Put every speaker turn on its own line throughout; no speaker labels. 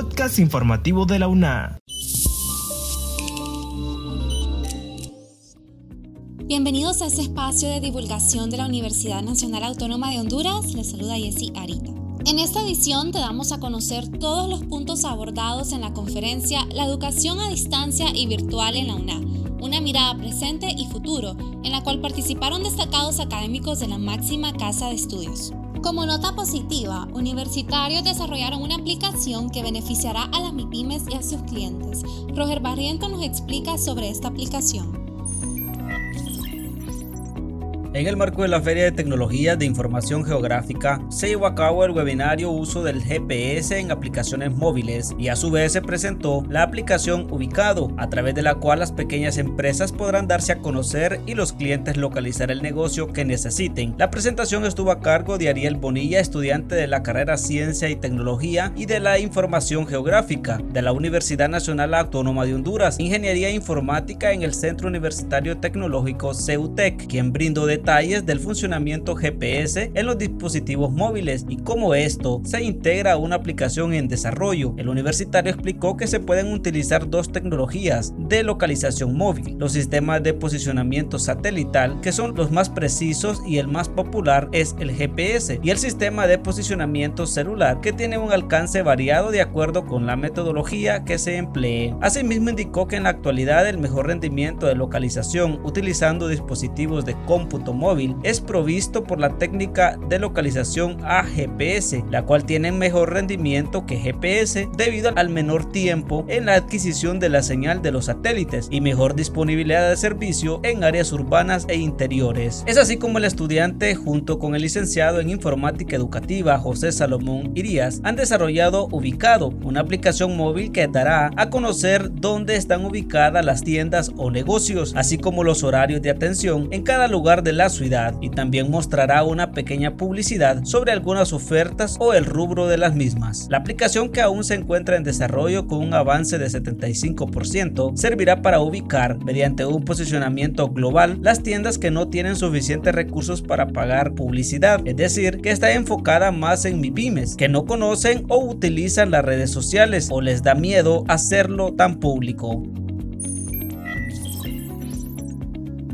podcast informativo de la UNA.
Bienvenidos a este espacio de divulgación de la Universidad Nacional Autónoma de Honduras. Les saluda Jessy Arita. En esta edición te damos a conocer todos los puntos abordados en la conferencia La educación a distancia y virtual en la UNA, una mirada presente y futuro, en la cual participaron destacados académicos de la máxima casa de estudios. Como nota positiva, universitarios desarrollaron una aplicación que beneficiará a las MIPIMES y a sus clientes. Roger Barriento nos explica sobre esta aplicación.
En el marco de la Feria de Tecnología de Información Geográfica, se llevó a cabo el webinario Uso del GPS en aplicaciones móviles y a su vez se presentó la aplicación Ubicado, a través de la cual las pequeñas empresas podrán darse a conocer y los clientes localizar el negocio que necesiten. La presentación estuvo a cargo de Ariel Bonilla, estudiante de la carrera Ciencia y Tecnología y de la Información Geográfica de la Universidad Nacional Autónoma de Honduras, Ingeniería Informática en el Centro Universitario Tecnológico CEUTEC, quien brindó de detalles del funcionamiento GPS en los dispositivos móviles y cómo esto se integra a una aplicación en desarrollo. El universitario explicó que se pueden utilizar dos tecnologías de localización móvil, los sistemas de posicionamiento satelital, que son los más precisos y el más popular es el GPS, y el sistema de posicionamiento celular, que tiene un alcance variado de acuerdo con la metodología que se emplee. Asimismo indicó que en la actualidad el mejor rendimiento de localización utilizando dispositivos de cómputo móvil es provisto por la técnica de localización AGPS, la cual tiene mejor rendimiento que GPS debido al menor tiempo en la adquisición de la señal de los satélites y mejor disponibilidad de servicio en áreas urbanas e interiores. Es así como el estudiante junto con el licenciado en informática educativa José Salomón Irías han desarrollado Ubicado, una aplicación móvil que dará a conocer dónde están ubicadas las tiendas o negocios, así como los horarios de atención en cada lugar de la ciudad y también mostrará una pequeña publicidad sobre algunas ofertas o el rubro de las mismas. La aplicación que aún se encuentra en desarrollo con un avance de 75% servirá para ubicar mediante un posicionamiento global las tiendas que no tienen suficientes recursos para pagar publicidad, es decir, que está enfocada más en MIPIMES, que no conocen o utilizan las redes sociales o les da miedo hacerlo tan público.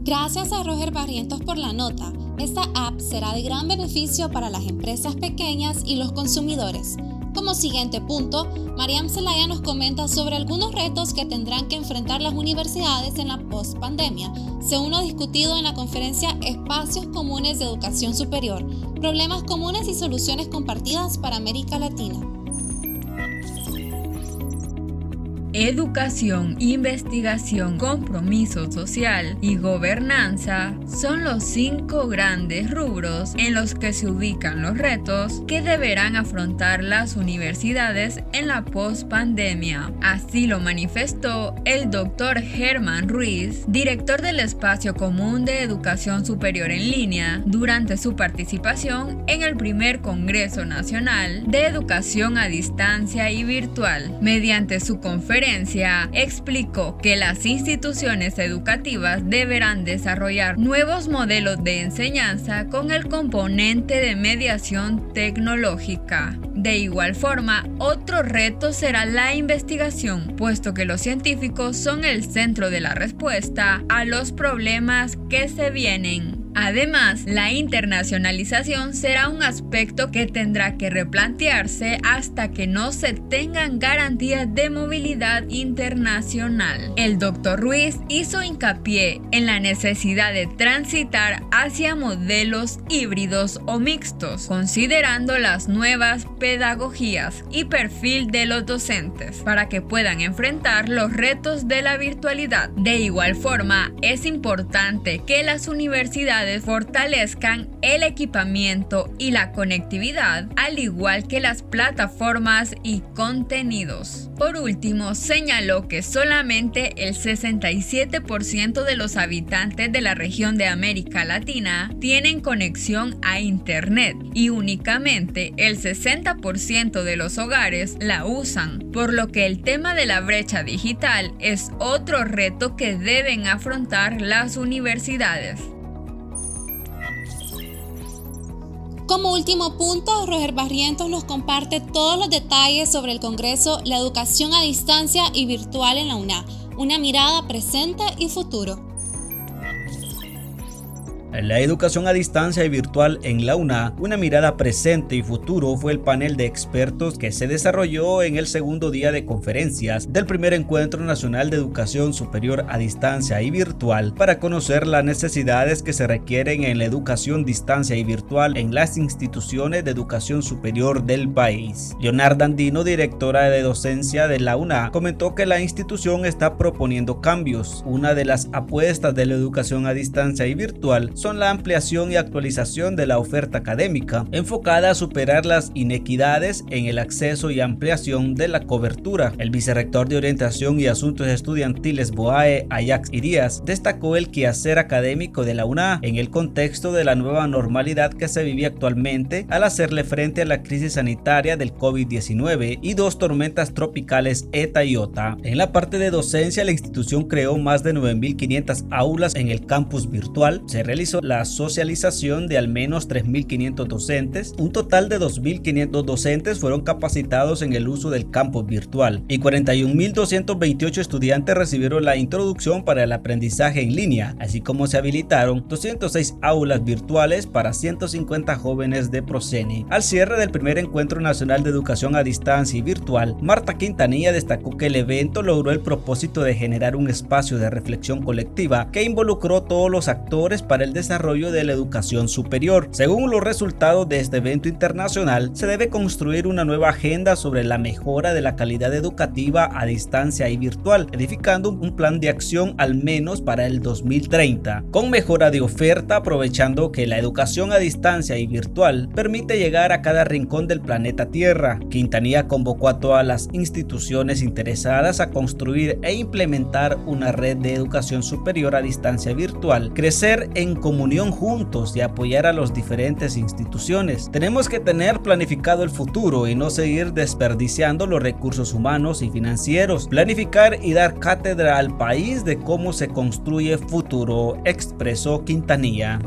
Gracias a Roger Barrientos por la nota. Esta app será de gran beneficio para las empresas pequeñas y los consumidores. Como siguiente punto, Mariam Zelaya nos comenta sobre algunos retos que tendrán que enfrentar las universidades en la post-pandemia, según lo discutido en la conferencia Espacios Comunes de Educación Superior, problemas comunes y soluciones compartidas para América Latina.
Educación, investigación, compromiso social y gobernanza son los cinco grandes rubros en los que se ubican los retos que deberán afrontar las universidades en la post-pandemia. Así lo manifestó el doctor Germán Ruiz, director del Espacio Común de Educación Superior en Línea, durante su participación en el primer Congreso Nacional de Educación a Distancia y Virtual. Mediante su conferencia, explicó que las instituciones educativas deberán desarrollar nuevos modelos de enseñanza con el componente de mediación tecnológica. De igual forma, otro reto será la investigación, puesto que los científicos son el centro de la respuesta a los problemas que se vienen. Además, la internacionalización será un aspecto que tendrá que replantearse hasta que no se tengan garantías de movilidad internacional. El doctor Ruiz hizo hincapié en la necesidad de transitar hacia modelos híbridos o mixtos, considerando las nuevas pedagogías y perfil de los docentes para que puedan enfrentar los retos de la virtualidad. De igual forma, es importante que las universidades fortalezcan el equipamiento y la conectividad, al igual que las plataformas y contenidos. Por último, señaló que solamente el 67% de los habitantes de la región de América Latina tienen conexión a Internet y únicamente el 60% de los hogares la usan, por lo que el tema de la brecha digital es otro reto que deben afrontar las universidades.
Como último punto, Roger Barrientos nos comparte todos los detalles sobre el Congreso La Educación a Distancia y Virtual en la UNA, una mirada presente y futuro.
La educación a distancia y virtual en la UNA, una mirada presente y futuro fue el panel de expertos que se desarrolló en el segundo día de conferencias del primer encuentro nacional de educación superior a distancia y virtual para conocer las necesidades que se requieren en la educación distancia y virtual en las instituciones de educación superior del país. Leonardo Andino, directora de docencia de la UNA, comentó que la institución está proponiendo cambios. Una de las apuestas de la educación a distancia y virtual son la ampliación y actualización de la oferta académica, enfocada a superar las inequidades en el acceso y ampliación de la cobertura. El vicerrector de Orientación y Asuntos Estudiantiles BOAE, Ajax Irías, destacó el quehacer académico de la UNA en el contexto de la nueva normalidad que se vive actualmente al hacerle frente a la crisis sanitaria del COVID-19 y dos tormentas tropicales ETA y OTA. En la parte de docencia, la institución creó más de 9.500 aulas en el campus virtual, se realizó la socialización de al menos 3.500 docentes. Un total de 2.500 docentes fueron capacitados en el uso del campus virtual y 41.228 estudiantes recibieron la introducción para el aprendizaje en línea, así como se habilitaron 206 aulas virtuales para 150 jóvenes de Proceni. Al cierre del primer encuentro nacional de educación a distancia y virtual, Marta Quintanilla destacó que el evento logró el propósito de generar un espacio de reflexión colectiva que involucró todos los actores para el desarrollo desarrollo de la educación superior. Según los resultados de este evento internacional, se debe construir una nueva agenda sobre la mejora de la calidad educativa a distancia y virtual, edificando un plan de acción al menos para el 2030, con mejora de oferta aprovechando que la educación a distancia y virtual permite llegar a cada rincón del planeta Tierra. Quintanilla convocó a todas las instituciones interesadas a construir e implementar una red de educación superior a distancia virtual, crecer en comunidad comunión juntos y apoyar a las diferentes instituciones. Tenemos que tener planificado el futuro y no seguir desperdiciando los recursos humanos y financieros. Planificar y dar cátedra al país de cómo se construye futuro, expresó Quintanilla.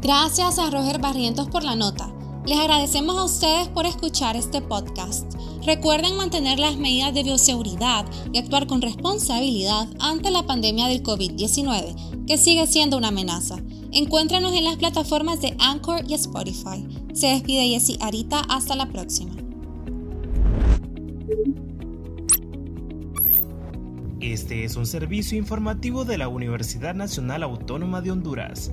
Gracias a Roger Barrientos por la nota. Les agradecemos a ustedes por escuchar este podcast. Recuerden mantener las medidas de bioseguridad y actuar con responsabilidad ante la pandemia del COVID-19, que sigue siendo una amenaza. Encuéntranos en las plataformas de Anchor y Spotify. Se despide Jessy Arita, hasta la próxima.
Este es un servicio informativo de la Universidad Nacional Autónoma de Honduras.